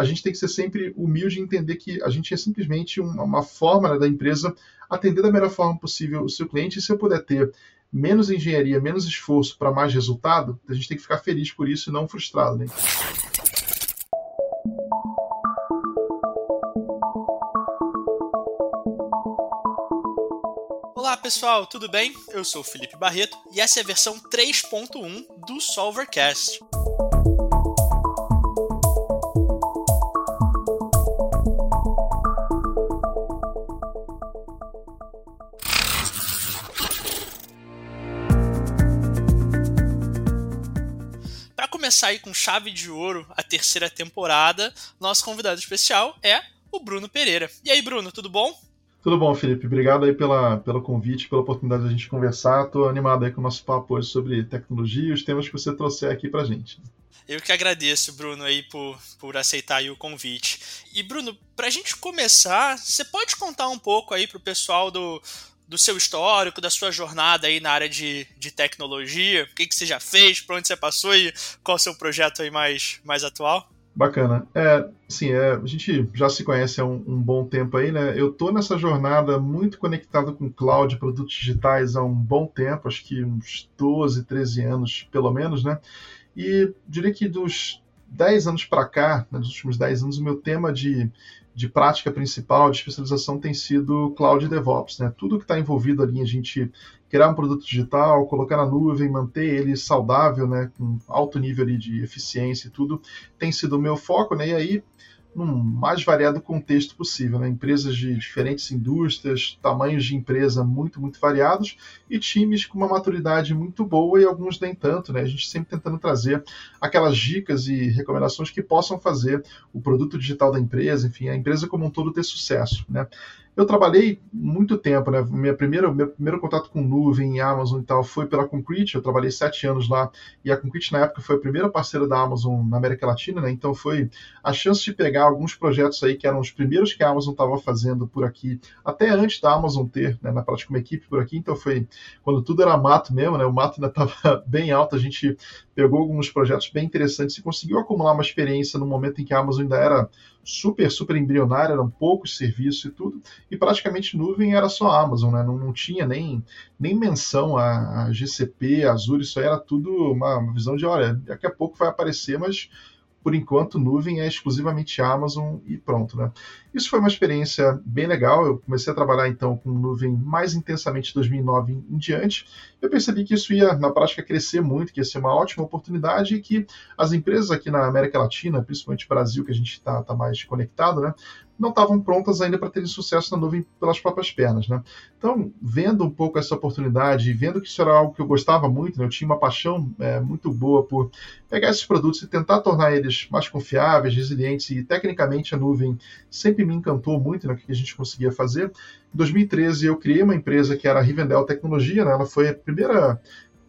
a gente tem que ser sempre humilde e entender que a gente é simplesmente uma, uma forma né, da empresa atender da melhor forma possível o seu cliente. E se eu puder ter menos engenharia, menos esforço para mais resultado, a gente tem que ficar feliz por isso e não frustrado. Né? Olá pessoal, tudo bem? Eu sou Felipe Barreto e essa é a versão 3.1 do Solvercast. Aí com chave de ouro a terceira temporada, nosso convidado especial é o Bruno Pereira. E aí, Bruno, tudo bom? Tudo bom, Felipe. Obrigado aí pela, pelo convite, pela oportunidade de a gente conversar. Estou animado aí com o nosso papo hoje sobre tecnologia e os temas que você trouxe aqui para gente. Eu que agradeço, Bruno, aí por, por aceitar aí o convite. E, Bruno, para a gente começar, você pode contar um pouco aí para o pessoal do, do seu histórico, da sua jornada aí na área de, de tecnologia, o que, que você já fez, por onde você passou e qual é o seu projeto aí mais, mais atual? Bacana. É, sim, é, a gente já se conhece há um, um, bom tempo aí, né? Eu tô nessa jornada muito conectado com cloud, produtos digitais há um bom tempo, acho que uns 12, 13 anos pelo menos, né? E diria que dos 10 anos para cá, né, dos últimos 10 anos, o meu tema de, de prática principal, de especialização tem sido Cloud DevOps, né? Tudo que está envolvido ali, a gente criar um produto digital, colocar na nuvem, manter ele saudável, né, com alto nível ali de eficiência e tudo, tem sido o meu foco, né, e aí num mais variado contexto possível, né? empresas de diferentes indústrias, tamanhos de empresa muito, muito variados e times com uma maturidade muito boa e alguns nem tanto, né? A gente sempre tentando trazer aquelas dicas e recomendações que possam fazer o produto digital da empresa, enfim, a empresa como um todo ter sucesso, né? Eu trabalhei muito tempo, né? Minha primeira, meu primeiro contato com nuvem, Amazon e tal, foi pela Concrete. Eu trabalhei sete anos lá e a Concrete na época foi a primeira parceira da Amazon na América Latina, né? Então foi a chance de pegar alguns projetos aí que eram os primeiros que a Amazon estava fazendo por aqui, até antes da Amazon ter, né, na prática, uma equipe por aqui. Então foi quando tudo era mato mesmo, né? O mato ainda estava bem alto. A gente pegou alguns projetos bem interessantes e conseguiu acumular uma experiência no momento em que a Amazon ainda era super, super embrionária, eram poucos serviços e tudo, e praticamente nuvem era só a Amazon, né? não, não tinha nem, nem menção a, a GCP, Azure, isso aí era tudo uma visão de, olha, daqui a pouco vai aparecer, mas por enquanto, nuvem é exclusivamente Amazon e pronto, né? Isso foi uma experiência bem legal. Eu comecei a trabalhar então com nuvem mais intensamente em 2009 em, em diante. Eu percebi que isso ia, na prática, crescer muito, que ia ser uma ótima oportunidade e que as empresas aqui na América Latina, principalmente Brasil, que a gente está tá mais conectado, né? Não estavam prontas ainda para terem sucesso na nuvem pelas próprias pernas, né? Então, vendo um pouco essa oportunidade, vendo que isso era algo que eu gostava muito, né? eu tinha uma paixão é, muito boa por pegar esses produtos e tentar tornar eles mais confiáveis, resilientes e tecnicamente a nuvem sempre me encantou muito no né? que a gente conseguia fazer. Em 2013 eu criei uma empresa que era a Rivendell Tecnologia, né? ela foi a primeira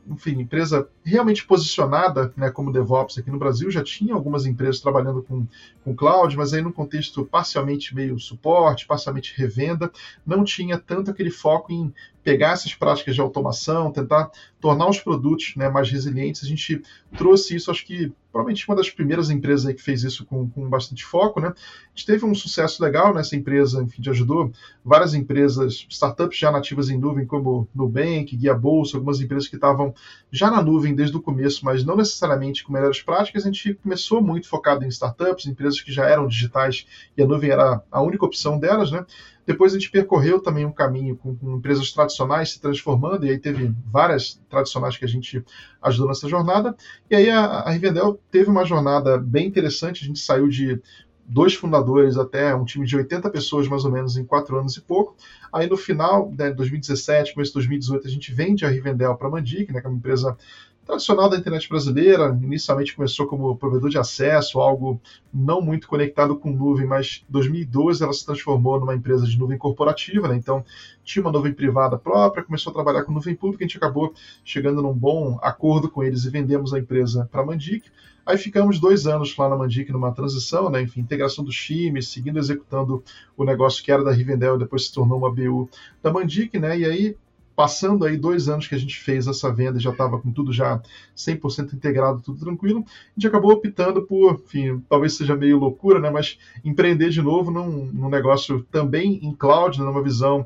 enfim, empresa realmente posicionada né, como DevOps aqui no Brasil. Já tinha algumas empresas trabalhando com, com cloud, mas aí no contexto parcialmente meio suporte, parcialmente revenda, não tinha tanto aquele foco em pegar essas práticas de automação, tentar tornar os produtos né, mais resilientes. A gente trouxe isso, acho que provavelmente uma das primeiras empresas que fez isso com, com bastante foco, né? A gente teve um sucesso legal nessa empresa, enfim, ajudou várias empresas, startups já nativas em nuvem, como Nubank, Guia Bolsa, algumas empresas que estavam já na nuvem desde o começo, mas não necessariamente com melhores práticas. A gente começou muito focado em startups, empresas que já eram digitais e a nuvem era a única opção delas, né? Depois a gente percorreu também um caminho com, com, empresas tradicionais se transformando, e aí teve várias tradicionais que a gente ajudou nessa jornada. E aí a, a Rivendell teve uma jornada bem interessante, a gente saiu de dois fundadores até um time de 80 pessoas mais ou menos em quatro anos e pouco. Aí no final, né, 2017, começo de 2018, a gente vende a Rivendell para a Mandic, né, que é uma empresa tradicional da internet brasileira. Inicialmente começou como provedor de acesso, algo não muito conectado com nuvem, mas em 2012 ela se transformou numa empresa de nuvem corporativa, né? então tinha uma nuvem privada própria, começou a trabalhar com nuvem pública, a gente acabou chegando num bom acordo com eles e vendemos a empresa para a Mandic. Aí ficamos dois anos lá na Mandic numa transição, né? enfim, integração dos times, seguindo executando o negócio que era da Rivendell depois se tornou uma BU da Mandic, né? e aí passando aí dois anos que a gente fez essa venda, já estava com tudo já 100% integrado, tudo tranquilo, a gente acabou optando por, enfim, talvez seja meio loucura, né, mas empreender de novo num, num negócio também em cloud, né, numa visão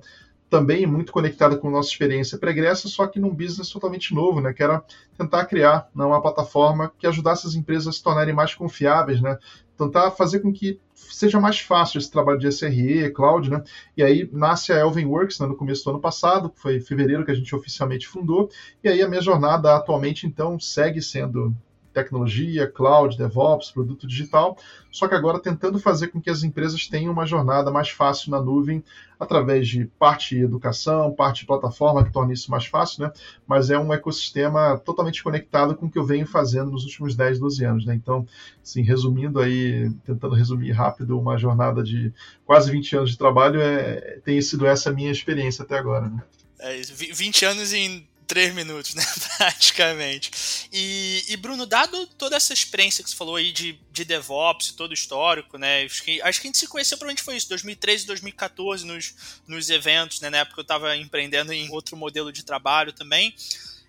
também muito conectada com a nossa experiência pregressa, só que num business totalmente novo, né, que era tentar criar né, uma plataforma que ajudasse as empresas a se tornarem mais confiáveis, né, tentar fazer com que seja mais fácil esse trabalho de SRE, cloud, né? E aí nasce a Elvenworks né, no começo do ano passado, foi em fevereiro que a gente oficialmente fundou, e aí a minha jornada atualmente então segue sendo tecnologia, cloud, DevOps, produto digital, só que agora tentando fazer com que as empresas tenham uma jornada mais fácil na nuvem através de parte educação, parte plataforma que torna isso mais fácil, né? Mas é um ecossistema totalmente conectado com o que eu venho fazendo nos últimos 10, 12 anos, né? Então, assim, resumindo aí, tentando resumir rápido uma jornada de quase 20 anos de trabalho, é, tem sido essa minha experiência até agora, né? É, 20 anos em três minutos, né? Praticamente. E, e, Bruno, dado toda essa experiência que você falou aí de, de DevOps, todo o histórico, né? Acho que, acho que a gente se conheceu provavelmente foi isso, 2013 2014, nos, nos eventos, né? Na época eu estava empreendendo em outro modelo de trabalho também.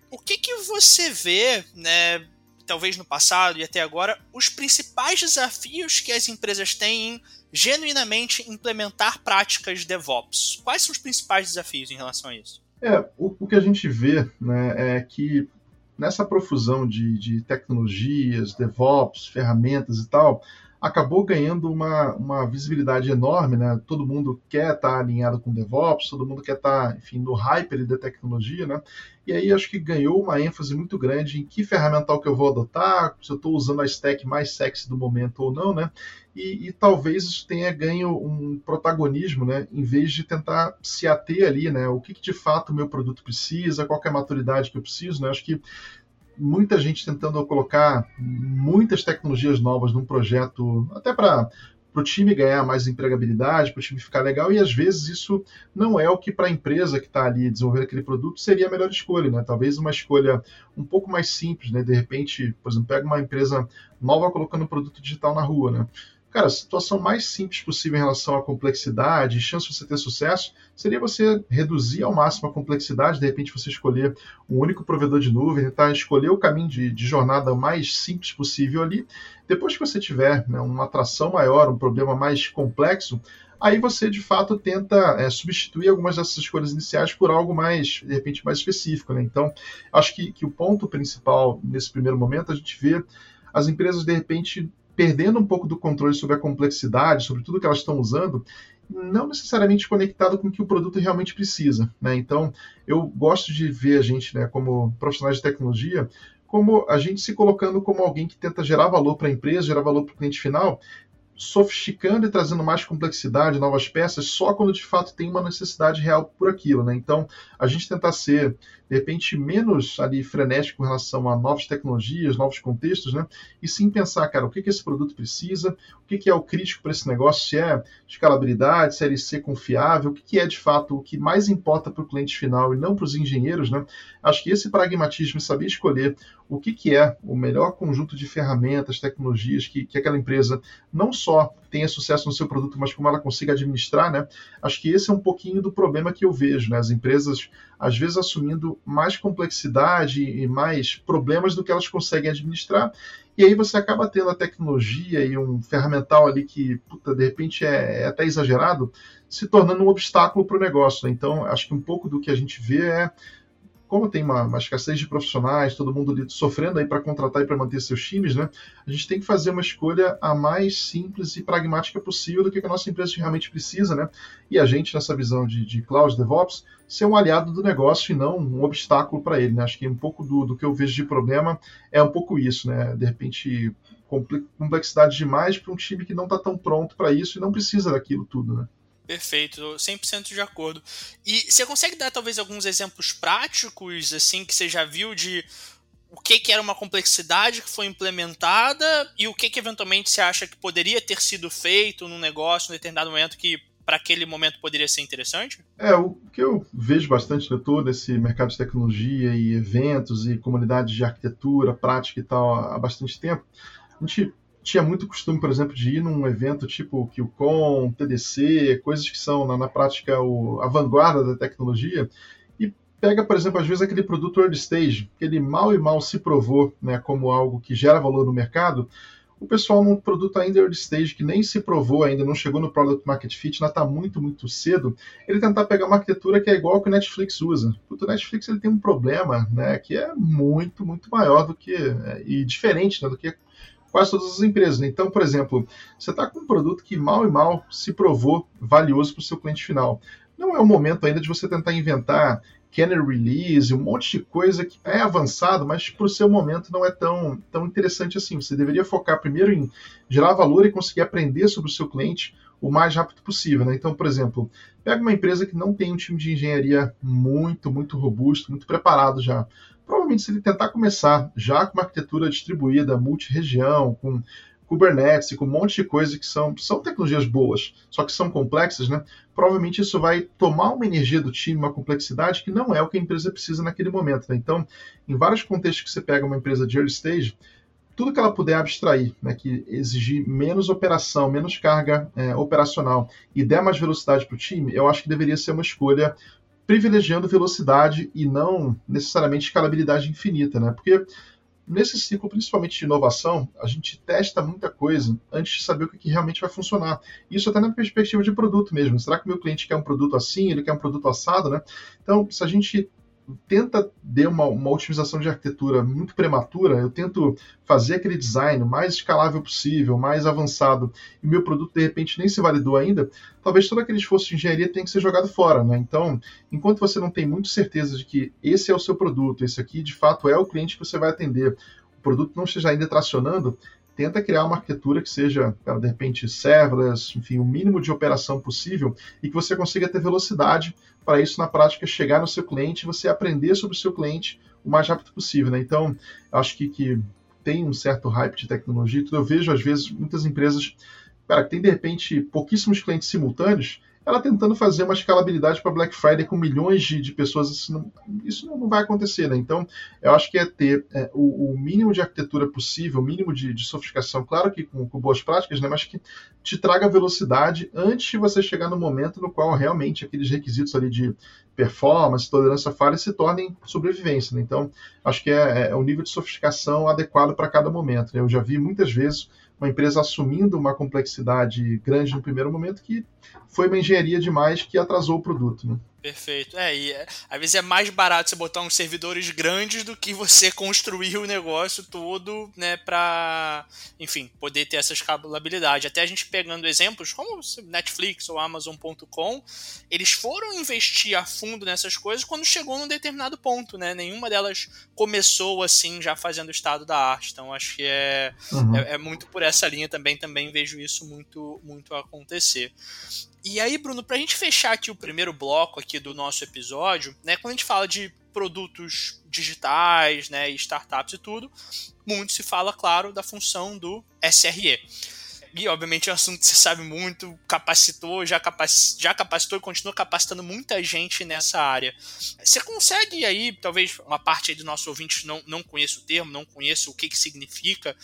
O que que você vê, né? Talvez no passado e até agora, os principais desafios que as empresas têm em genuinamente implementar práticas DevOps. Quais são os principais desafios em relação a isso? É, o, o que a gente vê né, é que nessa profusão de, de tecnologias, DevOps, ferramentas e tal, acabou ganhando uma, uma visibilidade enorme, né? Todo mundo quer estar alinhado com DevOps, todo mundo quer estar, enfim, no hype da tecnologia, né? E aí acho que ganhou uma ênfase muito grande em que ferramental que eu vou adotar, se eu estou usando a stack mais sexy do momento ou não, né? E, e, talvez isso tenha ganho um protagonismo, né? Em vez de tentar se ater ali, né? O que, que de fato o meu produto precisa, qual é a maturidade que eu preciso, né? Acho que muita gente tentando colocar muitas tecnologias novas num projeto, até para o time ganhar mais empregabilidade, para o time ficar legal, e às vezes isso não é o que para a empresa que está ali desenvolvendo aquele produto seria a melhor escolha, né? Talvez uma escolha um pouco mais simples, né? De repente, por exemplo, pega uma empresa nova colocando um produto digital na rua, né? Cara, a situação mais simples possível em relação à complexidade, chance de você ter sucesso, seria você reduzir ao máximo a complexidade, de repente você escolher um único provedor de nuvem, tentar escolher o caminho de, de jornada mais simples possível ali. Depois que você tiver né, uma atração maior, um problema mais complexo, aí você de fato tenta é, substituir algumas dessas escolhas iniciais por algo mais, de repente, mais específico. Né? Então, acho que, que o ponto principal nesse primeiro momento a gente vê as empresas de repente perdendo um pouco do controle sobre a complexidade, sobre tudo que elas estão usando, não necessariamente conectado com o que o produto realmente precisa. Né? Então, eu gosto de ver a gente, né, como profissionais de tecnologia, como a gente se colocando como alguém que tenta gerar valor para a empresa, gerar valor para o cliente final, sofisticando e trazendo mais complexidade, novas peças, só quando de fato tem uma necessidade real por aquilo, né? Então, a gente tentar ser, de repente, menos ali frenético com relação a novas tecnologias, novos contextos, né? E sim pensar, cara, o que, que esse produto precisa, o que, que é o crítico para esse negócio, se é escalabilidade, se é ser confiável, o que, que é de fato o que mais importa para o cliente final e não para os engenheiros, né? Acho que esse pragmatismo saber escolher o que, que é o melhor conjunto de ferramentas, tecnologias que, que aquela empresa não só tenha sucesso no seu produto, mas como ela consiga administrar, né? Acho que esse é um pouquinho do problema que eu vejo, né? As empresas, às vezes, assumindo mais complexidade e mais problemas do que elas conseguem administrar, e aí você acaba tendo a tecnologia e um ferramental ali que, puta, de repente é, é até exagerado, se tornando um obstáculo para o negócio. Né? Então, acho que um pouco do que a gente vê é como tem uma, uma, escassez de profissionais, todo mundo sofrendo aí para contratar e para manter seus times, né? A gente tem que fazer uma escolha a mais simples e pragmática possível do que a nossa empresa realmente precisa, né? E a gente, nessa visão de, de cloud DevOps, ser um aliado do negócio e não um obstáculo para ele, né? Acho que um pouco do, do que eu vejo de problema é um pouco isso, né? De repente, complexidade demais para um time que não está tão pronto para isso e não precisa daquilo tudo, né? Perfeito, 100% de acordo. E você consegue dar talvez alguns exemplos práticos, assim, que você já viu de o que, que era uma complexidade que foi implementada e o que, que eventualmente você acha que poderia ter sido feito num negócio em um determinado momento que para aquele momento poderia ser interessante? É, o que eu vejo bastante de todo esse mercado de tecnologia e eventos e comunidades de arquitetura, prática e tal há bastante tempo, a gente tinha muito costume, por exemplo, de ir num evento tipo QCon, TDC, coisas que são, na, na prática, o, a vanguarda da tecnologia, e pega, por exemplo, às vezes aquele produto early stage, que ele mal e mal se provou né, como algo que gera valor no mercado, o pessoal num produto ainda early stage, que nem se provou ainda, não chegou no product market fit, ainda está muito, muito cedo, ele tentar pegar uma arquitetura que é igual que o Netflix usa. O Netflix ele tem um problema né, que é muito, muito maior do que, é, e diferente né, do que quase todas as empresas. Né? Então, por exemplo, você está com um produto que mal e mal se provou valioso para o seu cliente final. Não é o momento ainda de você tentar inventar Canary Release, um monte de coisa que é avançado, mas para o seu momento não é tão, tão interessante assim. Você deveria focar primeiro em gerar valor e conseguir aprender sobre o seu cliente o mais rápido possível. Né? Então, por exemplo, pega uma empresa que não tem um time de engenharia muito, muito robusto, muito preparado já. Provavelmente, se ele tentar começar já com uma arquitetura distribuída, multi-região, com Kubernetes com um monte de coisas que são, são tecnologias boas, só que são complexas, né? Provavelmente isso vai tomar uma energia do time, uma complexidade que não é o que a empresa precisa naquele momento. Né? Então, em vários contextos que você pega uma empresa de early stage, tudo que ela puder abstrair, né, que exigir menos operação, menos carga é, operacional e der mais velocidade para o time, eu acho que deveria ser uma escolha privilegiando velocidade e não necessariamente escalabilidade infinita, né? Porque nesse ciclo, principalmente de inovação, a gente testa muita coisa antes de saber o que, realmente vai funcionar. Isso até na perspectiva de produto mesmo. Será que o meu cliente quer um produto assim, ele quer um produto assado, né? Então, se a gente tenta dar uma, uma otimização de arquitetura muito prematura, eu tento fazer aquele design o mais escalável possível, mais avançado, e meu produto de repente nem se validou ainda, talvez todo aquele esforço de engenharia tenha que ser jogado fora. Né? Então, enquanto você não tem muito certeza de que esse é o seu produto, esse aqui de fato é o cliente que você vai atender, o produto não esteja ainda tracionando, tenta criar uma arquitetura que seja, de repente, serverless, enfim, o mínimo de operação possível e que você consiga ter velocidade para isso, na prática, chegar no seu cliente e você aprender sobre o seu cliente o mais rápido possível. Né? Então, acho que, que tem um certo hype de tecnologia. Eu vejo, às vezes, muitas empresas cara, que tem, de repente, pouquíssimos clientes simultâneos ela tentando fazer uma escalabilidade para Black Friday com milhões de, de pessoas, isso, não, isso não, vai acontecer, né? Então, eu acho que é ter é, o, o, mínimo de arquitetura possível, o mínimo de, de sofisticação, claro que com, com, boas práticas, né? Mas que te traga velocidade antes de você chegar no momento no qual realmente aqueles requisitos ali de performance, tolerância à falha se tornem sobrevivência, né? Então, acho que é, é o nível de sofisticação adequado para cada momento. Né? Eu já vi muitas vezes uma empresa assumindo uma complexidade grande no primeiro momento que foi uma engenharia demais que atrasou o produto. Né? Perfeito. É, e é, às vezes é mais barato você botar uns servidores grandes do que você construir o negócio todo, né, para, enfim, poder ter essa escalabilidade. Até a gente pegando exemplos como Netflix ou Amazon.com, eles foram investir a fundo nessas coisas quando chegou num determinado ponto, né? Nenhuma delas começou assim já fazendo o estado da arte. Então acho que é, uhum. é, é muito por essa linha também, também vejo isso muito muito acontecer. E aí, Bruno, para a gente fechar aqui o primeiro bloco aqui do nosso episódio, né, quando a gente fala de produtos digitais, né, startups e tudo, muito se fala, claro, da função do SRE. Obviamente, é um assunto que você sabe muito, capacitou, já, capac... já capacitou e continua capacitando muita gente nessa área. Você consegue aí, talvez uma parte aí dos nossos ouvintes não, não conheça o termo, não conheça o que, que significa,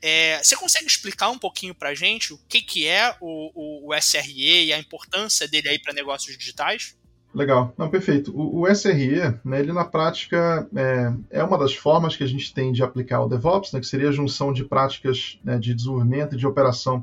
é, você consegue explicar um pouquinho para gente o que, que é o, o, o SRE e a importância dele aí para negócios digitais? Legal, não, perfeito. O, o SRE, né, ele na prática é, é, uma das formas que a gente tem de aplicar o DevOps, né, que seria a junção de práticas né, de desenvolvimento e de operação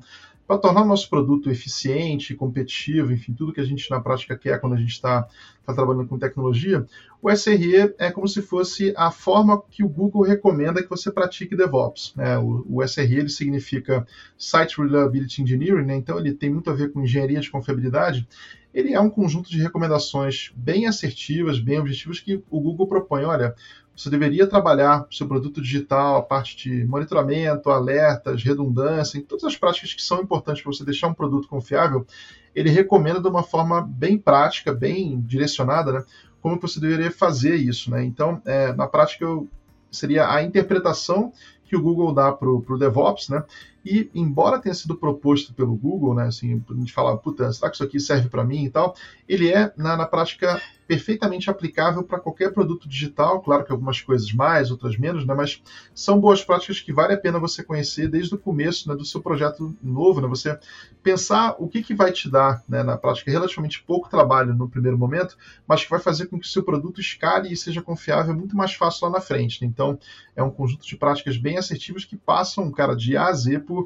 para tornar o nosso produto eficiente, competitivo, enfim, tudo que a gente na prática quer quando a gente está tá trabalhando com tecnologia, o SRE é como se fosse a forma que o Google recomenda que você pratique DevOps. Né? O, o SRE ele significa Site Reliability Engineering, né? então ele tem muito a ver com engenharia de confiabilidade. Ele é um conjunto de recomendações bem assertivas, bem objetivas que o Google propõe. Olha, você deveria trabalhar seu produto digital, a parte de monitoramento, alertas, redundância, todas as práticas que são importantes para você deixar um produto confiável, ele recomenda de uma forma bem prática, bem direcionada, né, como você deveria fazer isso. Né? Então, é, na prática, eu, seria a interpretação que o Google dá para o DevOps, né? E, embora tenha sido proposto pelo Google, né, assim, a gente fala, puta, será que isso aqui serve para mim e tal? Ele é, na, na prática, perfeitamente aplicável para qualquer produto digital, claro que algumas coisas mais, outras menos, né, mas são boas práticas que vale a pena você conhecer desde o começo né, do seu projeto novo, né, você pensar o que, que vai te dar, né, na prática, relativamente pouco trabalho no primeiro momento, mas que vai fazer com que o seu produto escale e seja confiável muito mais fácil lá na frente. Né? Então, é um conjunto de práticas bem assertivas que passam, cara, de A a Z por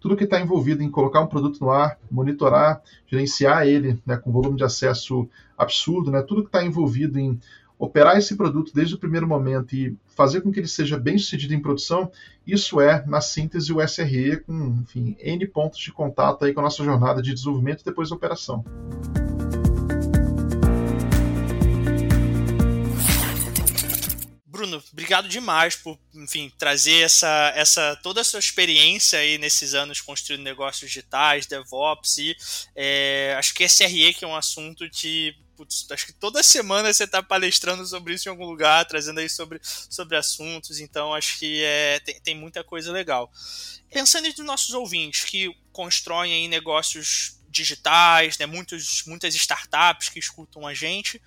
tudo que está envolvido em colocar um produto no ar, monitorar, gerenciar ele né, com volume de acesso absurdo, né, tudo que está envolvido em operar esse produto desde o primeiro momento e fazer com que ele seja bem sucedido em produção, isso é, na síntese, o SRE com enfim, N pontos de contato aí com a nossa jornada de desenvolvimento e depois operação. Bruno, obrigado demais por, enfim, trazer essa, essa toda a sua experiência aí nesses anos construindo negócios digitais, DevOps e é, acho que SRE que é um assunto que putz, acho que toda semana você está palestrando sobre isso em algum lugar, trazendo aí sobre, sobre assuntos, então acho que é, tem, tem muita coisa legal. Pensando nos nossos ouvintes que constroem negócios digitais, né, muitos, muitas startups que escutam a gente,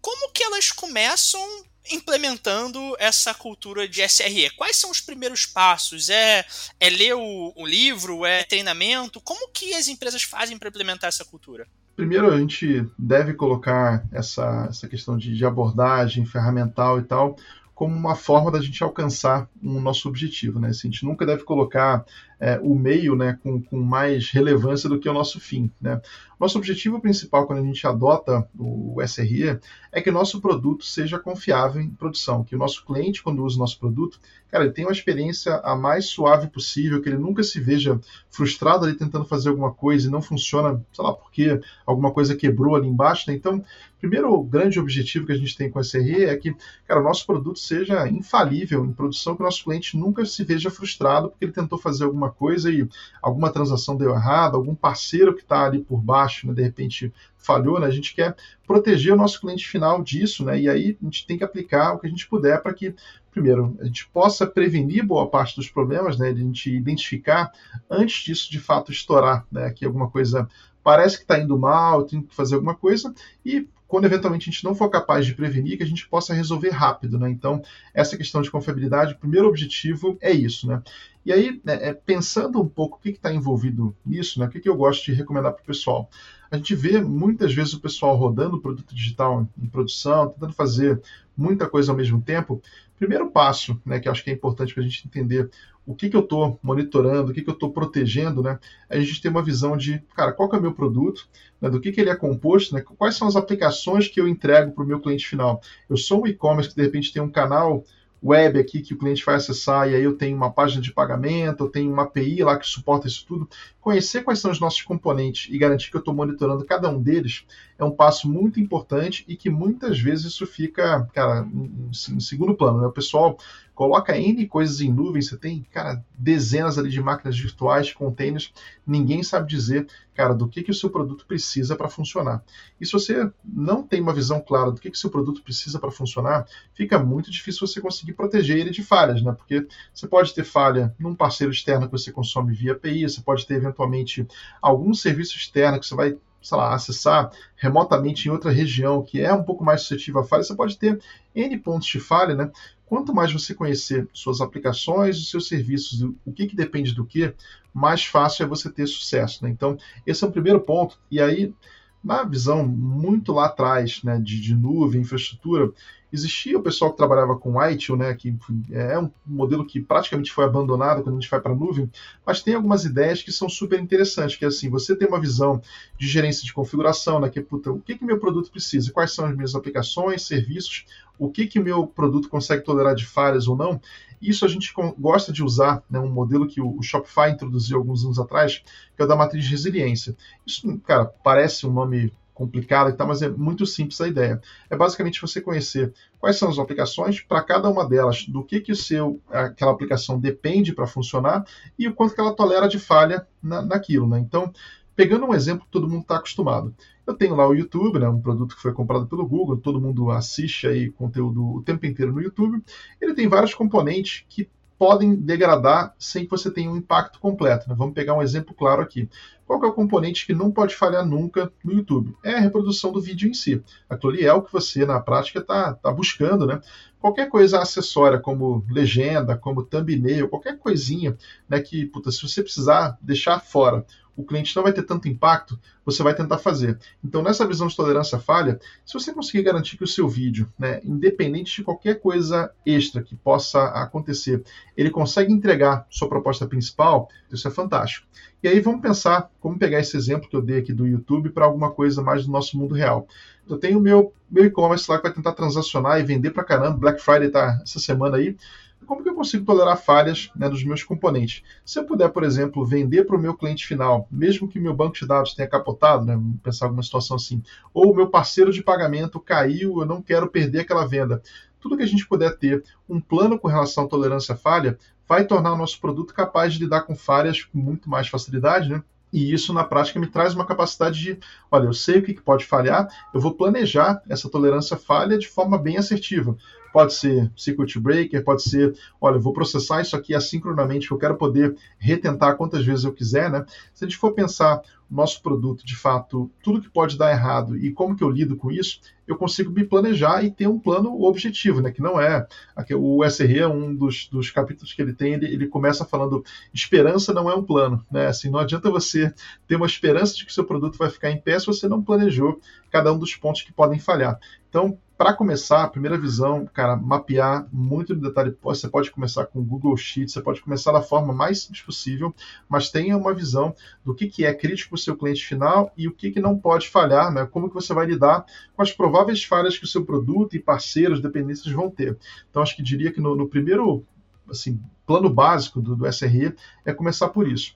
como que elas começam implementando essa cultura de SRE? Quais são os primeiros passos? É, é ler o, o livro? É treinamento? Como que as empresas fazem para implementar essa cultura? Primeiro, a gente deve colocar essa, essa questão de, de abordagem ferramental e tal como uma forma da gente alcançar o nosso objetivo. Né? Assim, a gente nunca deve colocar é, o meio né, com, com, mais relevância do que o nosso fim. Né? Nosso objetivo principal quando a gente adota o SRE é que o nosso produto seja confiável em produção, que o nosso cliente, quando usa o nosso produto, cara, ele tenha uma experiência a mais suave possível, que ele nunca se veja frustrado ali tentando fazer alguma coisa e não funciona, sei lá, porque alguma coisa quebrou ali embaixo. Né? Então, primeiro grande objetivo que a gente tem com o SRE é que, cara, o nosso produto seja infalível em produção, que o nosso cliente nunca se veja frustrado porque ele tentou fazer alguma coisa e alguma transação deu errado, algum parceiro que está ali por baixo, né, de repente falhou, né, a gente quer proteger o nosso cliente final disso, né, e aí a gente tem que aplicar o que a gente puder para que, primeiro, a gente possa prevenir boa parte dos problemas, né, a gente identificar antes disso de fato estourar, né, que alguma coisa parece que está indo mal, tem que fazer alguma coisa, e quando eventualmente a gente não for capaz de prevenir, que a gente possa resolver rápido, né? Então, essa questão de confiabilidade, o primeiro objetivo é isso, né? E aí, né, é, pensando um pouco o que está envolvido nisso, né? O que, que eu gosto de recomendar para o pessoal? A gente vê muitas vezes o pessoal rodando produto digital em produção, tentando fazer muita coisa ao mesmo tempo. Primeiro passo, né, que acho que é importante para a gente entender o que, que eu estou monitorando, o que, que eu estou protegendo, né? A gente tem uma visão de, cara, qual que é o meu produto, né, do que, que ele é composto, né? Quais são as aplicações que eu entrego para o meu cliente final? Eu sou um e-commerce que de repente tem um canal web aqui que o cliente vai acessar e aí eu tenho uma página de pagamento, eu tenho uma API lá que suporta isso tudo. Conhecer quais são os nossos componentes e garantir que eu estou monitorando cada um deles é um passo muito importante e que muitas vezes isso fica, cara, em, segundo plano. Né? O pessoal coloca N coisas em nuvem, você tem, cara, dezenas ali de máquinas virtuais, containers, ninguém sabe dizer, cara, do que, que o seu produto precisa para funcionar. E se você não tem uma visão clara do que, que o seu produto precisa para funcionar, fica muito difícil você conseguir proteger ele de falhas, né? Porque você pode ter falha num parceiro externo que você consome via API, você pode ter eventualmente algum serviço externo que você vai sei lá, acessar remotamente em outra região que é um pouco mais suscetível a falha, você pode ter N pontos de falha, né? Quanto mais você conhecer suas aplicações, os seus serviços, o que, que depende do que, mais fácil é você ter sucesso. Né? Então, esse é o primeiro ponto. E aí, na visão muito lá atrás né, de, de nuvem, infraestrutura, Existia o pessoal que trabalhava com ITIL, né, que é um modelo que praticamente foi abandonado quando a gente vai para a nuvem, mas tem algumas ideias que são super interessantes, que é assim, você tem uma visão de gerência de configuração, né, que puta, o que que meu produto precisa, quais são as minhas aplicações, serviços, o que que meu produto consegue tolerar de falhas ou não. Isso a gente gosta de usar, né, um modelo que o Shopify introduziu alguns anos atrás, que é o da matriz de resiliência. Isso, cara, parece um nome complicada e tal, mas é muito simples a ideia. É basicamente você conhecer quais são as aplicações para cada uma delas, do que que o seu aquela aplicação depende para funcionar e o quanto que ela tolera de falha na, naquilo, né? Então, pegando um exemplo que todo mundo está acostumado. Eu tenho lá o YouTube, né, um produto que foi comprado pelo Google, todo mundo assiste aí conteúdo o tempo inteiro no YouTube. Ele tem vários componentes que podem degradar sem que você tenha um impacto completo. Né? Vamos pegar um exemplo claro aqui. Qual é o componente que não pode falhar nunca no YouTube? É a reprodução do vídeo em si. Aquilo ali é o que você, na prática, está tá buscando. Né? Qualquer coisa acessória, como legenda, como thumbnail, qualquer coisinha né, que, puta, se você precisar deixar fora o cliente não vai ter tanto impacto, você vai tentar fazer. Então, nessa visão de tolerância falha, se você conseguir garantir que o seu vídeo, né, independente de qualquer coisa extra que possa acontecer, ele consegue entregar sua proposta principal, isso é fantástico. E aí vamos pensar como pegar esse exemplo que eu dei aqui do YouTube para alguma coisa mais do nosso mundo real. Eu tenho o meu, meu e-commerce lá que vai tentar transacionar e vender para caramba. Black Friday está essa semana aí como que eu consigo tolerar falhas né, dos meus componentes? Se eu puder, por exemplo, vender para o meu cliente final, mesmo que meu banco de dados tenha capotado, né, pensar alguma situação assim, ou o meu parceiro de pagamento caiu, eu não quero perder aquela venda. Tudo que a gente puder ter um plano com relação à tolerância à falha vai tornar o nosso produto capaz de lidar com falhas com muito mais facilidade, né? E isso, na prática, me traz uma capacidade de, olha, eu sei o que pode falhar, eu vou planejar essa tolerância falha de forma bem assertiva. Pode ser circuit breaker, pode ser, olha, vou processar isso aqui assincronamente, eu quero poder retentar quantas vezes eu quiser, né? Se a gente for pensar o nosso produto, de fato, tudo que pode dar errado e como que eu lido com isso, eu consigo me planejar e ter um plano objetivo, né? Que não é. O SRE, um dos, dos capítulos que ele tem, ele, ele começa falando: esperança não é um plano, né? Assim, não adianta você ter uma esperança de que seu produto vai ficar em pé se você não planejou cada um dos pontos que podem falhar. Então, para começar, a primeira visão, cara, mapear muito no detalhe. Você pode começar com o Google Sheets, você pode começar da forma mais simples possível, mas tenha uma visão do que, que é crítico para o seu cliente final e o que, que não pode falhar, né? Como que você vai lidar com as prováveis falhas que o seu produto e parceiros, dependências vão ter. Então, acho que diria que no, no primeiro assim, plano básico do, do SRE é começar por isso.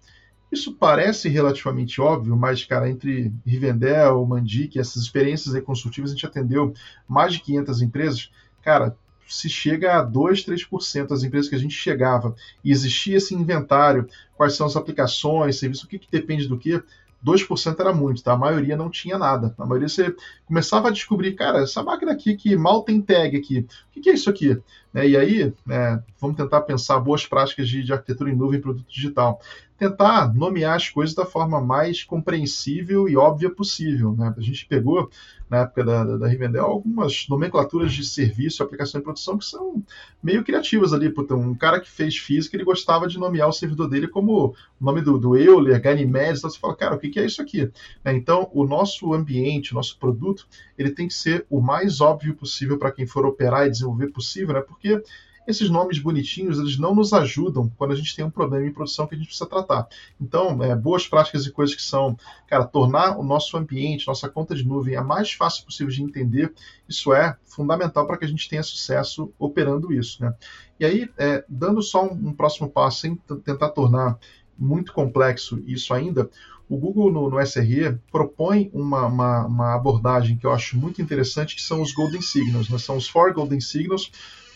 Isso parece relativamente óbvio, mas, cara, entre Rivendell, Mandic, essas experiências consultivas, a gente atendeu mais de 500 empresas. Cara, se chega a 2, 3% das empresas que a gente chegava e existia esse inventário, quais são as aplicações, serviço, o que, que depende do que, 2% era muito, tá? A maioria não tinha nada. A maioria você começava a descobrir, cara, essa máquina aqui que mal tem tag aqui, o que, que é isso aqui? Né? E aí, né, vamos tentar pensar boas práticas de, de arquitetura em nuvem e produto digital tentar nomear as coisas da forma mais compreensível e óbvia possível. Né? A gente pegou, na época da, da, da Rivendell, algumas nomenclaturas de serviço, aplicação e produção que são meio criativas ali. Puta, um cara que fez física, ele gostava de nomear o servidor dele como o nome do, do Euler, Ganymedes, então você fala, cara, o que, que é isso aqui? Né? Então, o nosso ambiente, o nosso produto, ele tem que ser o mais óbvio possível para quem for operar e desenvolver possível, né? porque esses nomes bonitinhos eles não nos ajudam quando a gente tem um problema em produção que a gente precisa tratar. Então, é, boas práticas e coisas que são, cara, tornar o nosso ambiente, nossa conta de nuvem a mais fácil possível de entender, isso é fundamental para que a gente tenha sucesso operando isso. Né? E aí, é, dando só um, um próximo passo, sem tentar tornar muito complexo isso ainda, o Google no, no SRE propõe uma, uma, uma, abordagem que eu acho muito interessante, que são os Golden Signals, né? são os Four Golden Signals,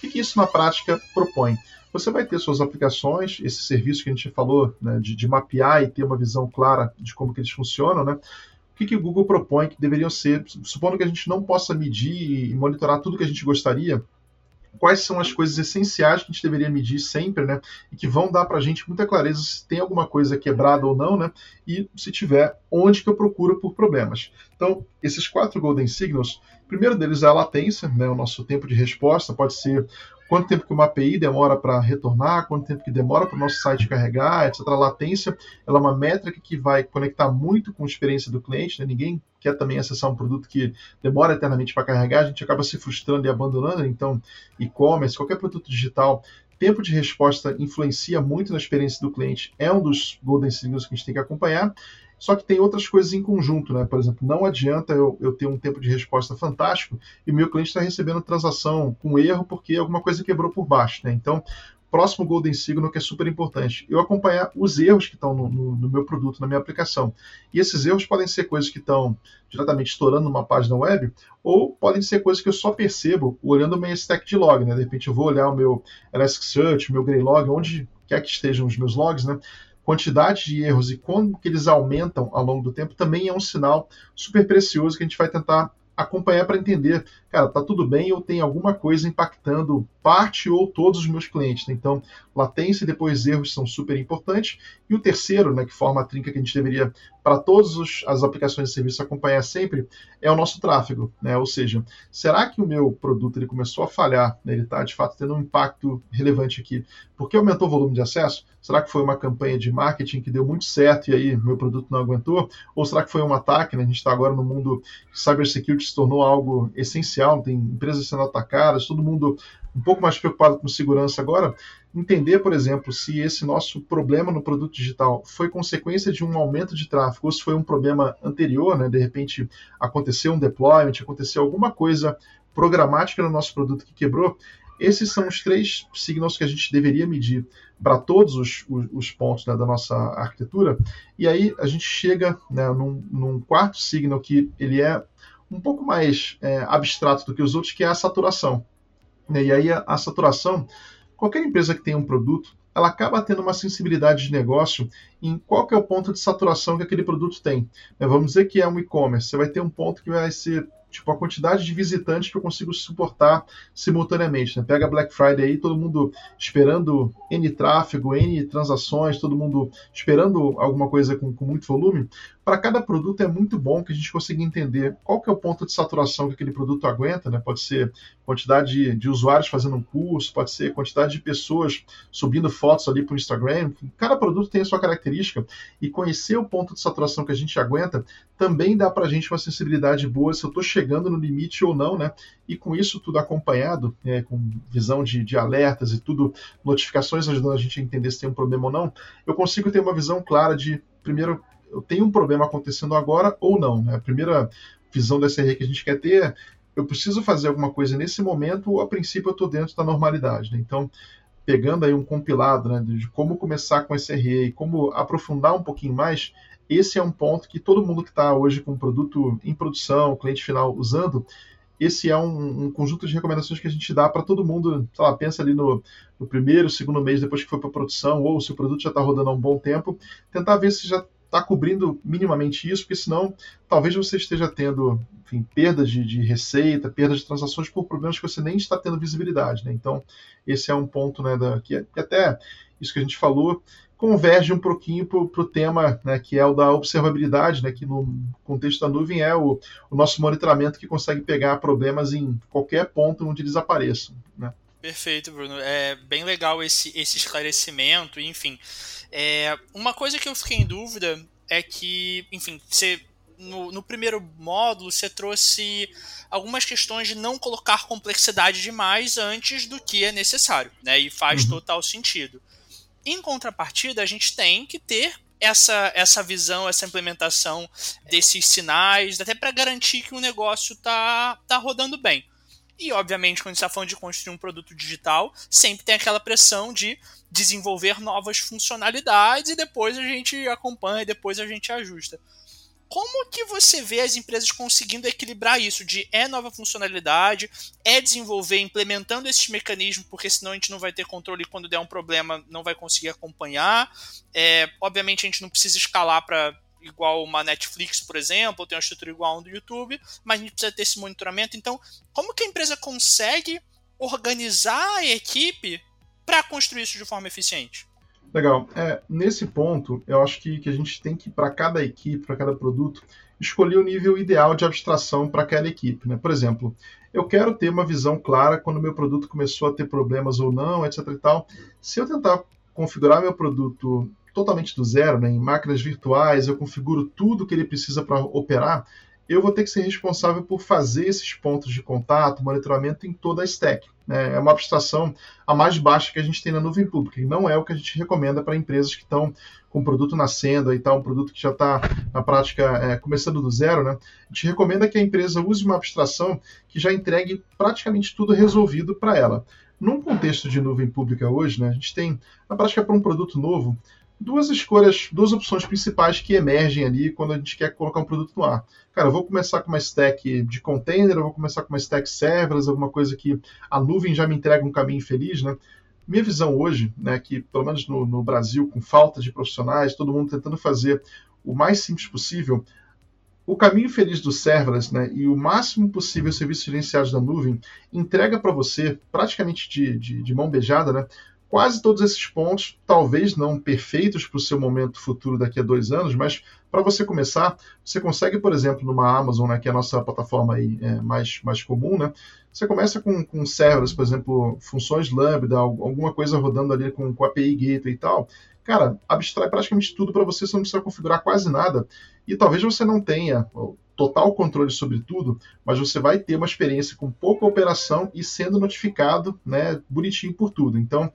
o que isso na prática propõe? Você vai ter suas aplicações, esse serviço que a gente falou, né, de, de, mapear e ter uma visão clara de como que eles funcionam, né? O que, que o Google propõe que deveriam ser, supondo que a gente não possa medir e monitorar tudo que a gente gostaria, quais são as coisas essenciais que a gente deveria medir sempre, né? E que vão dar para a gente muita clareza se tem alguma coisa quebrada ou não, né? E se tiver, onde que eu procuro por problemas. Então, esses quatro Golden Signals, primeiro deles é a latência, né? O nosso tempo de resposta pode ser quanto tempo que uma API demora para retornar, quanto tempo que demora para o nosso site carregar, etc. A latência ela é uma métrica que vai conectar muito com a experiência do cliente. Né? Ninguém quer também acessar um produto que demora eternamente para carregar, a gente acaba se frustrando e abandonando. Então, e-commerce, qualquer produto digital, tempo de resposta influencia muito na experiência do cliente, é um dos golden signals que a gente tem que acompanhar. Só que tem outras coisas em conjunto, né? Por exemplo, não adianta eu, eu ter um tempo de resposta fantástico e meu cliente está recebendo transação com erro porque alguma coisa quebrou por baixo, né? Então, próximo Golden Signal que é super importante, eu acompanhar os erros que estão no, no, no, meu produto, na minha aplicação. E esses erros podem ser coisas que estão diretamente estourando numa página web, ou podem ser coisas que eu só percebo olhando o meu stack de log, né? De repente eu vou olhar o meu Elasticsearch, o meu Greylog, onde quer que estejam os meus logs, né? quantidade de erros e como que eles aumentam ao longo do tempo também é um sinal super precioso que a gente vai tentar acompanhar para entender, cara, tá tudo bem ou tem alguma coisa impactando parte ou todos os meus clientes. Então, latência e depois erros são super importantes. E o terceiro, né, que forma a trinca que a gente deveria, para todas as aplicações de serviço, acompanhar sempre, é o nosso tráfego. Né? Ou seja, será que o meu produto ele começou a falhar? Né? Ele está, de fato, tendo um impacto relevante aqui. Porque aumentou o volume de acesso? Será que foi uma campanha de marketing que deu muito certo e aí meu produto não aguentou? Ou será que foi um ataque? Né? A gente está agora no mundo cybersecurity se tornou algo essencial, tem empresas sendo atacadas, todo mundo um pouco mais preocupado com segurança agora, entender, por exemplo, se esse nosso problema no produto digital foi consequência de um aumento de tráfego ou se foi um problema anterior, né? de repente aconteceu um deployment, aconteceu alguma coisa programática no nosso produto que quebrou, esses são os três signals que a gente deveria medir para todos os, os, os pontos né, da nossa arquitetura. E aí a gente chega né, num, num, quarto signal que ele é um pouco mais é, abstrato do que os outros, que é a saturação. E aí a, a saturação, qualquer empresa que tenha um produto, ela acaba tendo uma sensibilidade de negócio em qual é o ponto de saturação que aquele produto tem. Vamos dizer que é um e-commerce, você vai ter um ponto que vai ser tipo a quantidade de visitantes que eu consigo suportar simultaneamente. Né? Pega Black Friday aí, todo mundo esperando N tráfego, N transações, todo mundo esperando alguma coisa com, com muito volume. Para cada produto é muito bom que a gente consiga entender qual que é o ponto de saturação que aquele produto aguenta, né? Pode ser quantidade de, de usuários fazendo um curso, pode ser quantidade de pessoas subindo fotos ali para o Instagram. Cada produto tem a sua característica e conhecer o ponto de saturação que a gente aguenta também dá para a gente uma sensibilidade boa se eu estou chegando no limite ou não, né? E com isso tudo acompanhado, né, com visão de, de alertas e tudo, notificações ajudando a gente a entender se tem um problema ou não, eu consigo ter uma visão clara de, primeiro, eu tenho um problema acontecendo agora ou não. Né? A primeira visão da SRE que a gente quer ter é eu preciso fazer alguma coisa nesse momento ou a princípio eu estou dentro da normalidade. Né? Então, pegando aí um compilado né, de como começar com SRE e como aprofundar um pouquinho mais, esse é um ponto que todo mundo que está hoje com o produto em produção, cliente final usando, esse é um, um, conjunto de recomendações que a gente dá para todo mundo. Sei lá, pensa ali no, no primeiro, segundo mês depois que foi para produção, ou se o produto já está rodando há um bom tempo, tentar ver se já está cobrindo minimamente isso, porque senão talvez você esteja tendo enfim, perdas de, de, receita, perdas de transações por problemas que você nem está tendo visibilidade. Né? Então, esse é um ponto né, da, que, que até isso que a gente falou converge um pouquinho para o tema né, que é o da observabilidade, né, que no contexto da nuvem é o, o, nosso monitoramento que consegue pegar problemas em qualquer ponto onde eles apareçam. Né. Perfeito, Bruno. É bem legal esse, esse esclarecimento. Enfim, é, uma coisa que eu fiquei em dúvida é que, enfim, você no, no, primeiro módulo você trouxe algumas questões de não colocar complexidade demais antes do que é necessário, né? E faz uhum. total sentido. Em contrapartida, a gente tem que ter essa, essa visão, essa implementação desses sinais, até para garantir que o negócio tá, tá rodando bem. E, obviamente, quando a gente está falando de construir um produto digital, sempre tem aquela pressão de desenvolver novas funcionalidades e depois a gente acompanha e depois a gente ajusta. Como que você vê as empresas conseguindo equilibrar isso de é nova funcionalidade, é desenvolver, implementando esses mecanismos, porque senão a gente não vai ter controle e quando der um problema não vai conseguir acompanhar. É, obviamente a gente não precisa escalar para igual uma Netflix, por exemplo, ou tem uma estrutura igual a um do YouTube, mas a gente precisa ter esse monitoramento. Então, como que a empresa consegue organizar a equipe para construir isso de forma eficiente? Legal. É, nesse ponto, eu acho que, que a gente tem que, para cada equipe, para cada produto, escolher o nível ideal de abstração para aquela equipe. Né? Por exemplo, eu quero ter uma visão clara quando meu produto começou a ter problemas ou não, etc. E tal. Se eu tentar configurar meu produto totalmente do zero, né, em máquinas virtuais, eu configuro tudo que ele precisa para operar, eu vou ter que ser responsável por fazer esses pontos de contato, monitoramento em toda a stack. Né? É uma abstração a mais baixa que a gente tem na nuvem pública, e não é o que a gente recomenda para empresas que estão com o produto nascendo e tal, um produto que já está na prática é, começando do zero. Né? A gente recomenda que a empresa use uma abstração que já entregue praticamente tudo resolvido para ela. Num contexto de nuvem pública hoje, né, a gente tem, na prática, para um produto novo, duas escolhas, duas opções principais que emergem ali quando a gente quer colocar um produto no ar. Cara, eu vou começar com uma stack de container, eu vou começar com uma stack serverless, alguma coisa que a nuvem já me entrega um caminho feliz, né? Minha visão hoje, né, que pelo menos no, no Brasil, com falta de profissionais, todo mundo tentando fazer o mais simples possível, o caminho feliz do serverless né, e o máximo possível serviços gerenciados da nuvem entrega para você, praticamente de, de, de, mão beijada, né, quase todos esses pontos, talvez não perfeitos para o seu momento futuro daqui a dois anos, mas para você começar, você consegue, por exemplo, numa Amazon, né, que é a nossa plataforma aí, é, mais, mais comum, né, você começa com, com serverless, por exemplo, funções Lambda, alguma coisa rodando ali com, com API Gateway e tal, cara, abstrai praticamente tudo para você, você não precisa configurar quase nada. E talvez você não tenha total controle sobre tudo, mas você vai ter uma experiência com pouca operação e sendo notificado, né, bonitinho por tudo. Então,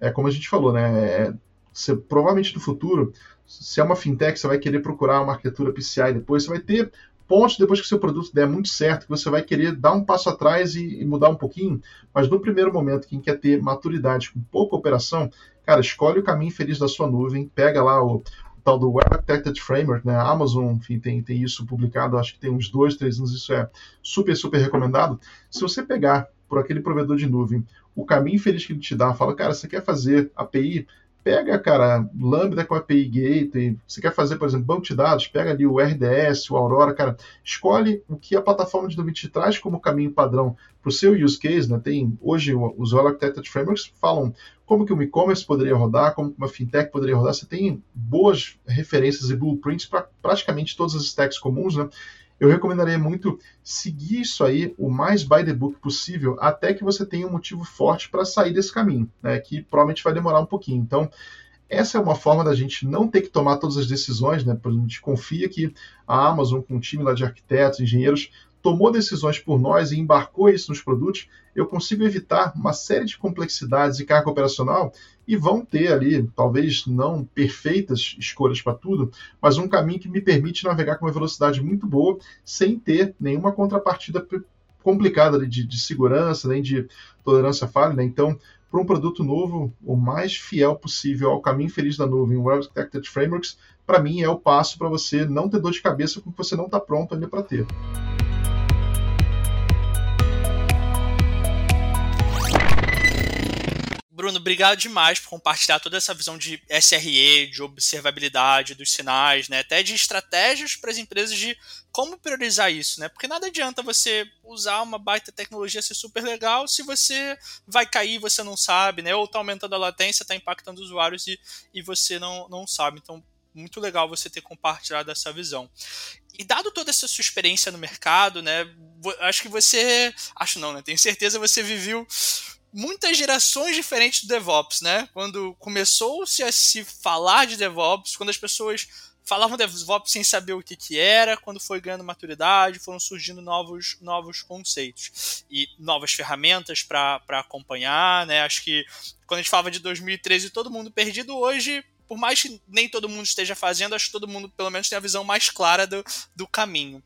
é como a gente falou, né, é, você, provavelmente no futuro, se é uma fintech, você vai querer procurar uma arquitetura PCI depois, você vai ter pontos depois que seu produto der muito certo, que você vai querer dar um passo atrás e, e mudar um pouquinho, mas no primeiro momento, quem quer ter maturidade com pouca operação, cara, escolhe o caminho feliz da sua nuvem, pega lá o, tal do Web Architected Framework, né? A Amazon, enfim, tem, tem isso publicado, acho que tem uns dois, três anos, isso é super, super recomendado. Se você pegar por aquele provedor de nuvem o caminho feliz que ele te dá, fala, cara, você quer fazer API pega, cara, Lambda com API Gateway, você quer fazer, por exemplo, banco de dados, pega ali o RDS, o Aurora, cara, escolhe o que a plataforma de nuvem te traz como caminho padrão para o seu use case, né? Tem, hoje, os Well Architected Frameworks falam como que um e-commerce poderia rodar, como uma fintech poderia rodar, você tem boas referências e blueprints para praticamente todas as stacks comuns, né? Eu recomendaria muito seguir isso aí o mais by the book possível, até que você tenha um motivo forte para sair desse caminho, né, que provavelmente vai demorar um pouquinho. Então, essa é uma forma da gente não ter que tomar todas as decisões, né? A gente confia que a Amazon, com um time lá de arquitetos, engenheiros, tomou decisões por nós e embarcou isso nos produtos, eu consigo evitar uma série de complexidades e carga operacional e vão ter ali, talvez não perfeitas escolhas para tudo, mas um caminho que me permite navegar com uma velocidade muito boa, sem ter nenhuma contrapartida complicada de, de segurança, nem de tolerância falha. Né? Então, para um produto novo, o mais fiel possível ao caminho feliz da nuvem, o Architected Frameworks, para mim é o passo para você não ter dor de cabeça com o que você não está pronto ainda para ter. Bruno, obrigado demais por compartilhar toda essa visão de SRE, de observabilidade dos sinais, né? Até de estratégias para as empresas de como priorizar isso, né? Porque nada adianta você usar uma baita tecnologia ser super legal se você vai cair você não sabe, né? Ou está aumentando a latência, está impactando os usuários e, e você não, não sabe. Então, muito legal você ter compartilhado essa visão. E dado toda essa sua experiência no mercado, né? Acho que você. Acho não, né? Tenho certeza você viveu muitas gerações diferentes do DevOps, né? Quando começou-se a se falar de DevOps, quando as pessoas falavam DevOps sem saber o que, que era, quando foi ganhando maturidade, foram surgindo novos, novos conceitos e novas ferramentas para acompanhar, né? Acho que quando a gente falava de 2013 todo mundo perdido, hoje por mais que nem todo mundo esteja fazendo, acho que todo mundo pelo menos tem a visão mais clara do, do caminho.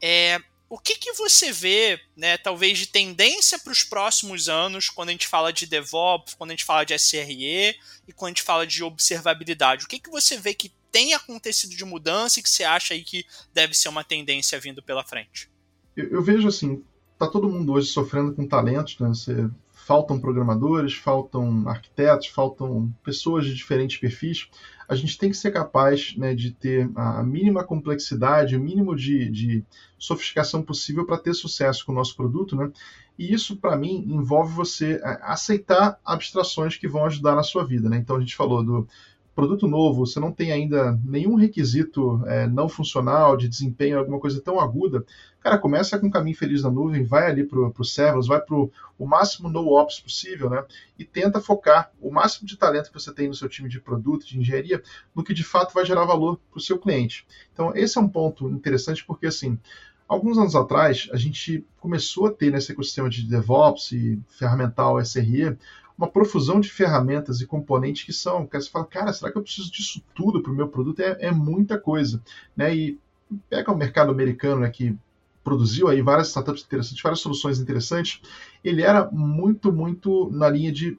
É, o que, que você vê, né, talvez de tendência para os próximos anos, quando a gente fala de DevOps, quando a gente fala de SRE e quando a gente fala de observabilidade? O que, que você vê que tem acontecido de mudança e que você acha aí que deve ser uma tendência vindo pela frente? Eu, eu vejo assim, tá todo mundo hoje sofrendo com talentos, né? Você, faltam programadores, faltam arquitetos, faltam pessoas de diferentes perfis a gente tem que ser capaz né, de ter a mínima complexidade, o mínimo de, de sofisticação possível para ter sucesso com o nosso produto, né? E isso, para mim, envolve você é, aceitar abstrações que vão ajudar na sua vida, né? Então, a gente falou do produto novo, você não tem ainda nenhum requisito é, não funcional, de desempenho, alguma coisa tão aguda, cara, começa com o caminho feliz na nuvem, vai ali para o serverless, vai para o máximo no-ops possível, né? E tenta focar o máximo de talento que você tem no seu time de produto, de engenharia, no que de fato vai gerar valor para o seu cliente. Então, esse é um ponto interessante porque, assim, alguns anos atrás, a gente começou a ter nesse ecossistema de DevOps e ferramental SRE uma profusão de ferramentas e componentes que são, que você fala, cara, será que eu preciso disso tudo para o meu produto? É, é, muita coisa, né? E pega o mercado americano, né, que produziu aí várias startups interessantes, várias soluções interessantes, ele era muito, muito na linha de